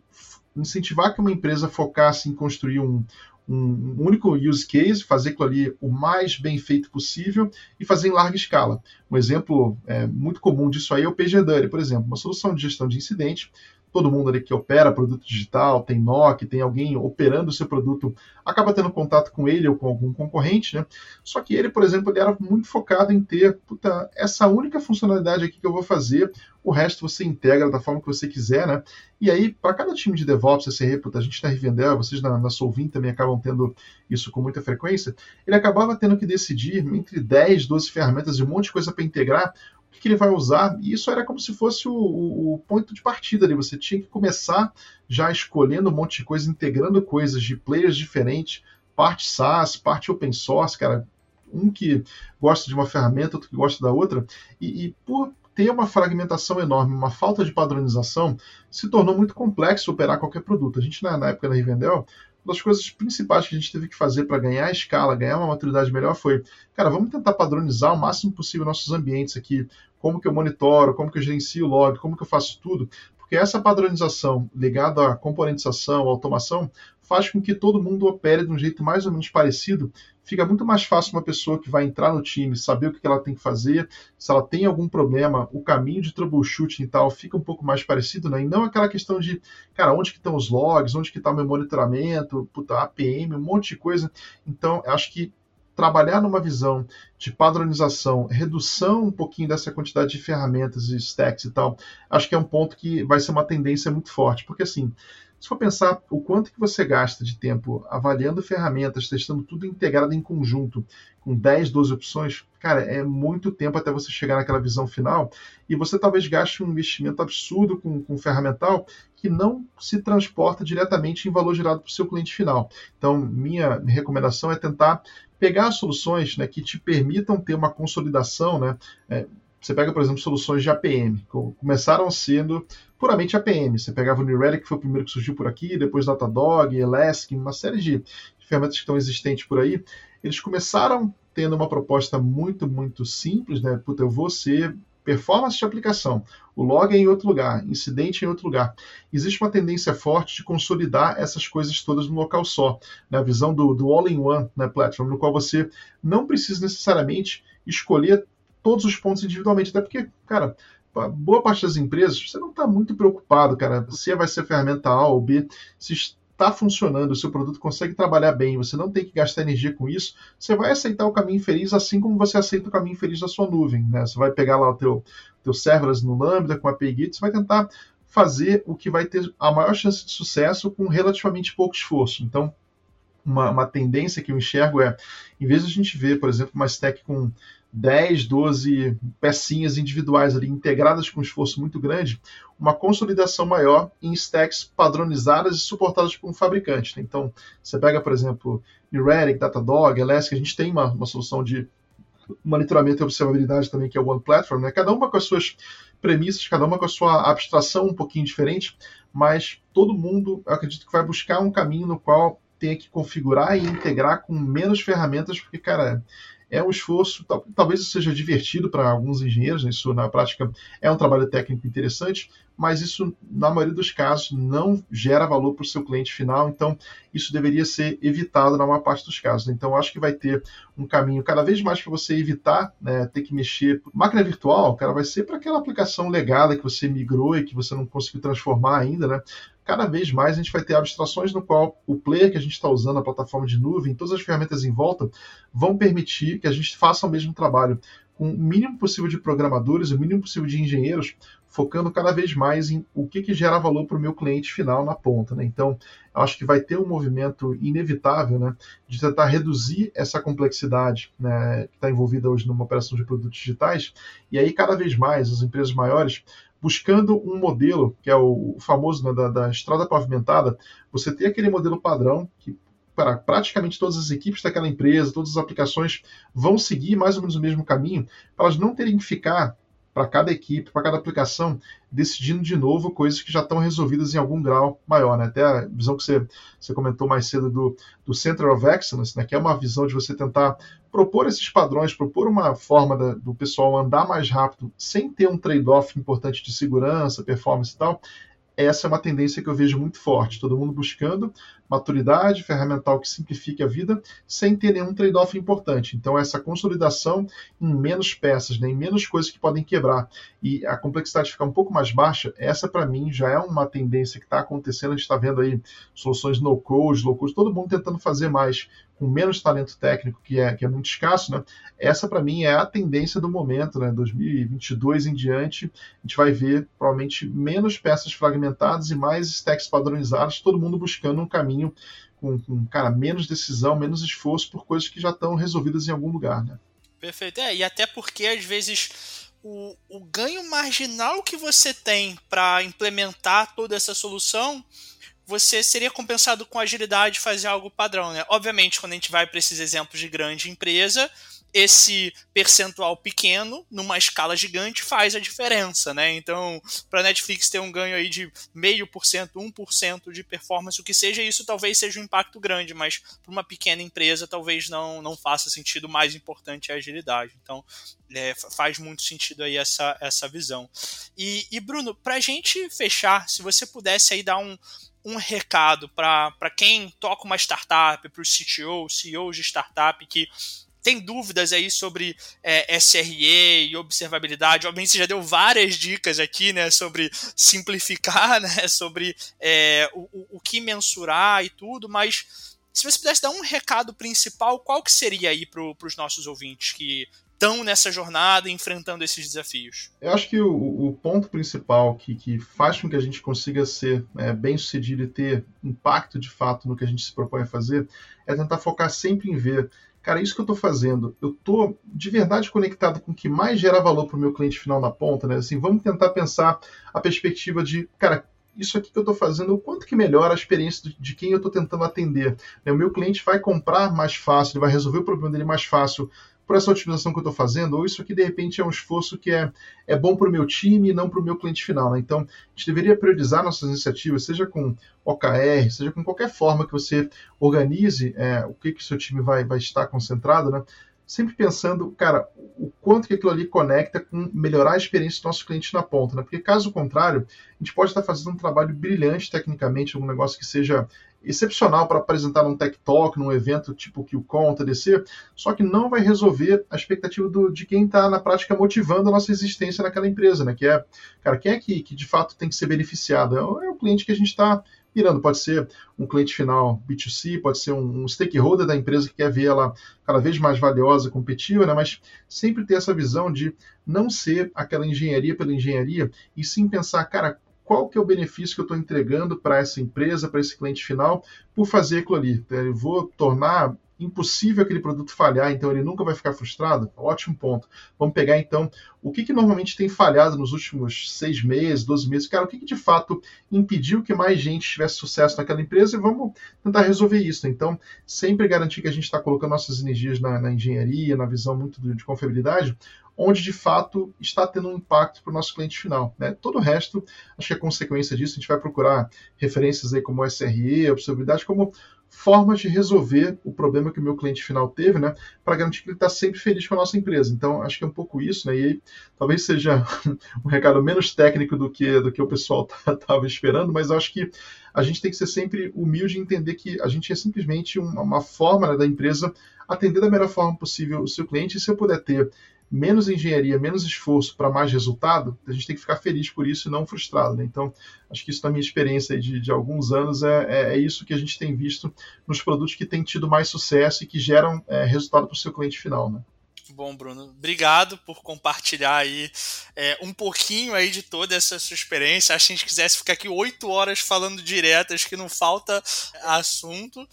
incentivar que uma empresa focasse em construir um, um único use case, fazer aquilo ali o mais bem feito possível e fazer em larga escala. Um exemplo é, muito comum disso aí é o PagerDuty, por exemplo, uma solução de gestão de incidente todo mundo ali que opera produto digital, tem NOC, tem alguém operando o seu produto, acaba tendo contato com ele ou com algum concorrente, né? Só que ele, por exemplo, ele era muito focado em ter puta, essa única funcionalidade aqui que eu vou fazer, o resto você integra da forma que você quiser, né? E aí, para cada time de DevOps, SRE, puta, a gente na Rivendell, vocês na, na Solvin também acabam tendo isso com muita frequência, ele acabava tendo que decidir entre 10, 12 ferramentas e um monte de coisa para integrar, o que ele vai usar, e isso era como se fosse o, o, o, ponto de partida ali. Você tinha que começar já escolhendo um monte de coisa, integrando coisas de players diferentes, parte SaaS, parte open source, cara. Um que gosta de uma ferramenta, outro que gosta da outra, e, e por ter uma fragmentação enorme, uma falta de padronização, se tornou muito complexo operar qualquer produto. A gente, na, na época da Rivendell, uma das coisas principais que a gente teve que fazer para ganhar escala, ganhar uma maturidade melhor foi, cara, vamos tentar padronizar o máximo possível nossos ambientes aqui, como que eu monitoro, como que eu gerencio o log, como que eu faço tudo, porque essa padronização ligada à componentização, à automação, faz com que todo mundo opere de um jeito mais ou menos parecido. Fica muito mais fácil uma pessoa que vai entrar no time saber o que ela tem que fazer, se ela tem algum problema, o caminho de troubleshooting e tal fica um pouco mais parecido, né? E não aquela questão de, cara, onde que estão os logs, onde que está o meu monitoramento, puta, APM, um monte de coisa. Então, acho que trabalhar numa visão de padronização, redução um pouquinho dessa quantidade de ferramentas e stacks e tal, acho que é um ponto que vai ser uma tendência muito forte, porque assim, se for pensar o quanto que você gasta de tempo avaliando ferramentas, testando tudo integrado em conjunto, com 10, 12 opções, cara, é muito tempo até você chegar naquela visão final e você talvez gaste um investimento absurdo com, com ferramental que não se transporta diretamente em valor gerado para o seu cliente final. Então, minha recomendação é tentar pegar soluções né, que te permitam ter uma consolidação, né, é, você pega, por exemplo, soluções de APM, começaram sendo puramente APM. Você pegava o New Relic, que foi o primeiro que surgiu por aqui, depois Datadog, Elastic, uma série de ferramentas que estão existentes por aí. Eles começaram tendo uma proposta muito, muito simples, né? Puta, eu vou ser performance de aplicação, o log é em outro lugar, incidente em outro lugar. Existe uma tendência forte de consolidar essas coisas todas num local só, na né? visão do, do all-in-one né, platform, no qual você não precisa necessariamente escolher todos os pontos individualmente, até porque, cara, boa parte das empresas, você não está muito preocupado, cara, se vai ser ferramenta A ou B, se está funcionando, o seu produto consegue trabalhar bem, você não tem que gastar energia com isso, você vai aceitar o caminho feliz assim como você aceita o caminho feliz da sua nuvem, né? Você vai pegar lá o teu, teu serverless no Lambda com API Git, você vai tentar fazer o que vai ter a maior chance de sucesso com relativamente pouco esforço. Então, uma, uma tendência que eu enxergo é, em vez de a gente ver, por exemplo, uma stack com 10, 12 pecinhas individuais ali integradas com um esforço muito grande, uma consolidação maior em stacks padronizadas e suportadas por um fabricante. Então, você pega, por exemplo, New Datadog, Elastic, a gente tem uma, uma solução de monitoramento e observabilidade também, que é o One Platform, né? cada uma com as suas premissas, cada uma com a sua abstração um pouquinho diferente, mas todo mundo, acredito que vai buscar um caminho no qual tenha que configurar e integrar com menos ferramentas, porque, cara, é um esforço, talvez seja divertido para alguns engenheiros, né? isso na prática é um trabalho técnico interessante, mas isso, na maioria dos casos, não gera valor para o seu cliente final, então isso deveria ser evitado na maior parte dos casos. Então, acho que vai ter um caminho cada vez mais para você evitar né, ter que mexer. Máquina virtual, cara, vai ser para aquela aplicação legada que você migrou e que você não conseguiu transformar ainda, né? cada vez mais a gente vai ter abstrações no qual o player que a gente está usando, a plataforma de nuvem, todas as ferramentas em volta, vão permitir que a gente faça o mesmo trabalho com o mínimo possível de programadores, o mínimo possível de engenheiros, focando cada vez mais em o que, que gera valor para o meu cliente final na ponta. Né? Então, acho que vai ter um movimento inevitável né, de tentar reduzir essa complexidade né, que está envolvida hoje numa operação de produtos digitais, e aí cada vez mais as empresas maiores buscando um modelo, que é o famoso né, da, da estrada pavimentada, você tem aquele modelo padrão que para praticamente todas as equipes daquela empresa, todas as aplicações vão seguir mais ou menos o mesmo caminho, para elas não terem que ficar para cada equipe, para cada aplicação, decidindo de novo coisas que já estão resolvidas em algum grau maior. Né? Até a visão que você, você comentou mais cedo do, do Center of Excellence, né? que é uma visão de você tentar propor esses padrões, propor uma forma da, do pessoal andar mais rápido sem ter um trade-off importante de segurança, performance e tal, essa é uma tendência que eu vejo muito forte. Todo mundo buscando maturidade ferramental que simplifique a vida, sem ter nenhum trade-off importante. Então, essa consolidação em menos peças, né, em menos coisas que podem quebrar, e a complexidade ficar um pouco mais baixa, essa para mim já é uma tendência que está acontecendo. A gente está vendo aí soluções no-code, low-code, todo mundo tentando fazer mais com menos talento técnico, que é, que é muito escasso, né? Essa, para mim, é a tendência do momento, né? 2022 em diante, a gente vai ver provavelmente menos peças fragmentadas e mais stacks padronizados, todo mundo buscando um caminho com, com cara, menos decisão, menos esforço por coisas que já estão resolvidas em algum lugar, né? Perfeito. É, e até porque às vezes o, o ganho marginal que você tem para implementar toda essa solução você seria compensado com agilidade fazer algo padrão, né? Obviamente, quando a gente vai para esses exemplos de grande empresa, esse percentual pequeno, numa escala gigante, faz a diferença, né? Então, para a Netflix ter um ganho aí de meio por cento, um por cento de performance, o que seja, isso talvez seja um impacto grande, mas para uma pequena empresa talvez não, não faça sentido. O mais importante é a agilidade. Então, é, faz muito sentido aí essa, essa visão. E, e Bruno, para a gente fechar, se você pudesse aí dar um, um recado para quem toca uma startup, para os CTO, CEOs de startup que tem dúvidas aí sobre é, SRE e observabilidade, obviamente você já deu várias dicas aqui, né, sobre simplificar, né, sobre é, o, o que mensurar e tudo, mas se você pudesse dar um recado principal, qual que seria aí para os nossos ouvintes que estão nessa jornada enfrentando esses desafios? Eu acho que o, o ponto principal que, que, faz com que a gente consiga ser é, bem sucedido e ter impacto de fato no que a gente se propõe a fazer é tentar focar sempre em ver cara, isso que eu estou fazendo, eu estou de verdade conectado com o que mais gera valor para o meu cliente final na ponta, né? Assim, vamos tentar pensar a perspectiva de, cara, isso aqui que eu estou fazendo, o quanto que melhora a experiência de quem eu estou tentando atender. Né? O meu cliente vai comprar mais fácil, ele vai resolver o problema dele mais fácil por essa otimização que eu estou fazendo, ou isso aqui de repente é um esforço que é, é bom para o meu time e não para o meu cliente final. Né? Então, a gente deveria priorizar nossas iniciativas, seja com OKR, seja com qualquer forma que você organize é, o que, o seu time vai, vai estar concentrado, né? sempre pensando, cara, o quanto que aquilo ali conecta com melhorar a experiência do nosso cliente na ponta, né? Porque caso contrário, a gente pode estar fazendo um trabalho brilhante tecnicamente, algum negócio que seja excepcional para apresentar num Tech Talk, num evento tipo que o Conta TDC, só que não vai resolver a expectativa do, de quem está na prática motivando a nossa existência naquela empresa, né? Que é, cara, quem é que, que de fato tem que ser beneficiado? É, é o cliente que a gente está mirando. Pode ser um cliente final B2C, pode ser um, um, stakeholder da empresa que quer ver ela cada vez mais valiosa, competitiva, né? mas sempre ter essa visão de não ser aquela engenharia pela engenharia e sim pensar, cara, qual que é o benefício que eu estou entregando para essa empresa, para esse cliente final, por fazer aquilo ali. Eu vou tornar impossível aquele produto falhar, então ele nunca vai ficar frustrado? Ótimo ponto. Vamos pegar então o que, que normalmente tem falhado nos últimos seis meses, 12 meses. Cara, o que, que de fato impediu que mais gente tivesse sucesso naquela empresa e vamos tentar resolver isso. Então, sempre garantir que a gente está colocando nossas energias na, na, engenharia, na visão muito de, de confiabilidade, onde de fato está tendo um impacto para o nosso cliente final. Né? Todo o resto, acho que é consequência disso. A gente vai procurar referências aí como SRE, observabilidade, como formas de resolver o problema que o meu cliente final teve, né, para garantir que ele está sempre feliz com a nossa empresa. Então, acho que é um pouco isso, né, e aí, talvez seja um recado menos técnico do que, do que o pessoal estava tá, esperando, mas acho que a gente tem que ser sempre humilde e entender que a gente é simplesmente uma, uma forma né, da empresa atender da melhor forma possível o seu cliente, e se eu puder ter menos engenharia, menos esforço para mais resultado, a gente tem que ficar feliz por isso e não frustrado. Né? Então, acho que isso, na minha experiência de, de alguns anos, é, é, é, isso que a gente tem visto nos produtos que têm tido mais sucesso e que geram é, resultado para o seu cliente final. Né? Bom, Bruno, obrigado por compartilhar aí é, um pouquinho aí de toda essa sua experiência. Acho que a gente quisesse ficar aqui oito horas falando direto, acho que não falta assunto,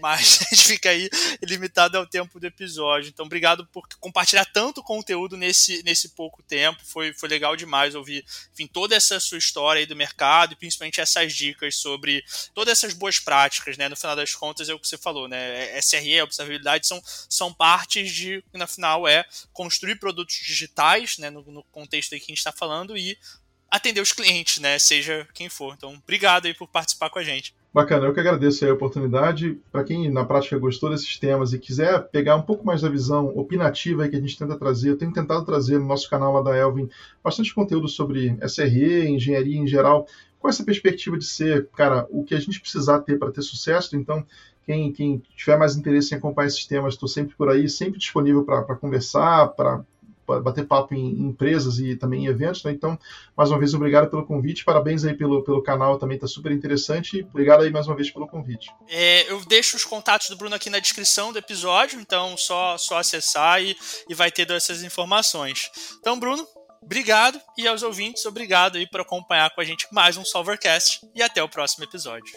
mas a gente fica aí limitado ao tempo do episódio. Então, obrigado por compartilhar tanto conteúdo nesse, nesse pouco tempo. Foi, foi legal demais ouvir enfim, toda essa sua história aí do mercado e principalmente essas dicas sobre todas essas boas práticas, né? No final das contas, é o que você falou, né? SRE, observabilidade são, são partes de, na final, é construir produtos digitais, né, no, no contexto aí que a gente está falando, e atender os clientes, né, seja quem for. Então, obrigado aí por participar com a gente. Bacana, eu que agradeço a oportunidade. Para quem na prática gostou desses temas e quiser pegar um pouco mais da visão opinativa que a gente tenta trazer, eu tenho tentado trazer no nosso canal lá da Elvin bastante conteúdo sobre SRE, engenharia em geral, com essa perspectiva de ser, cara, o que a gente precisar ter para ter sucesso. Então, quem, quem, tiver mais interesse em acompanhar esses temas, estou sempre por aí, sempre disponível para conversar, para bater papo em, em, empresas e também em eventos. Né? Então, mais uma vez, obrigado pelo convite. Parabéns aí pelo, pelo canal, também está super interessante. Obrigado aí mais uma vez pelo convite. É, eu deixo os contatos do Bruno aqui na descrição do episódio, então só, só acessar e, e vai ter essas informações. Então, Bruno, obrigado e aos ouvintes, obrigado aí por acompanhar com a gente mais um Solvercast e até o próximo episódio.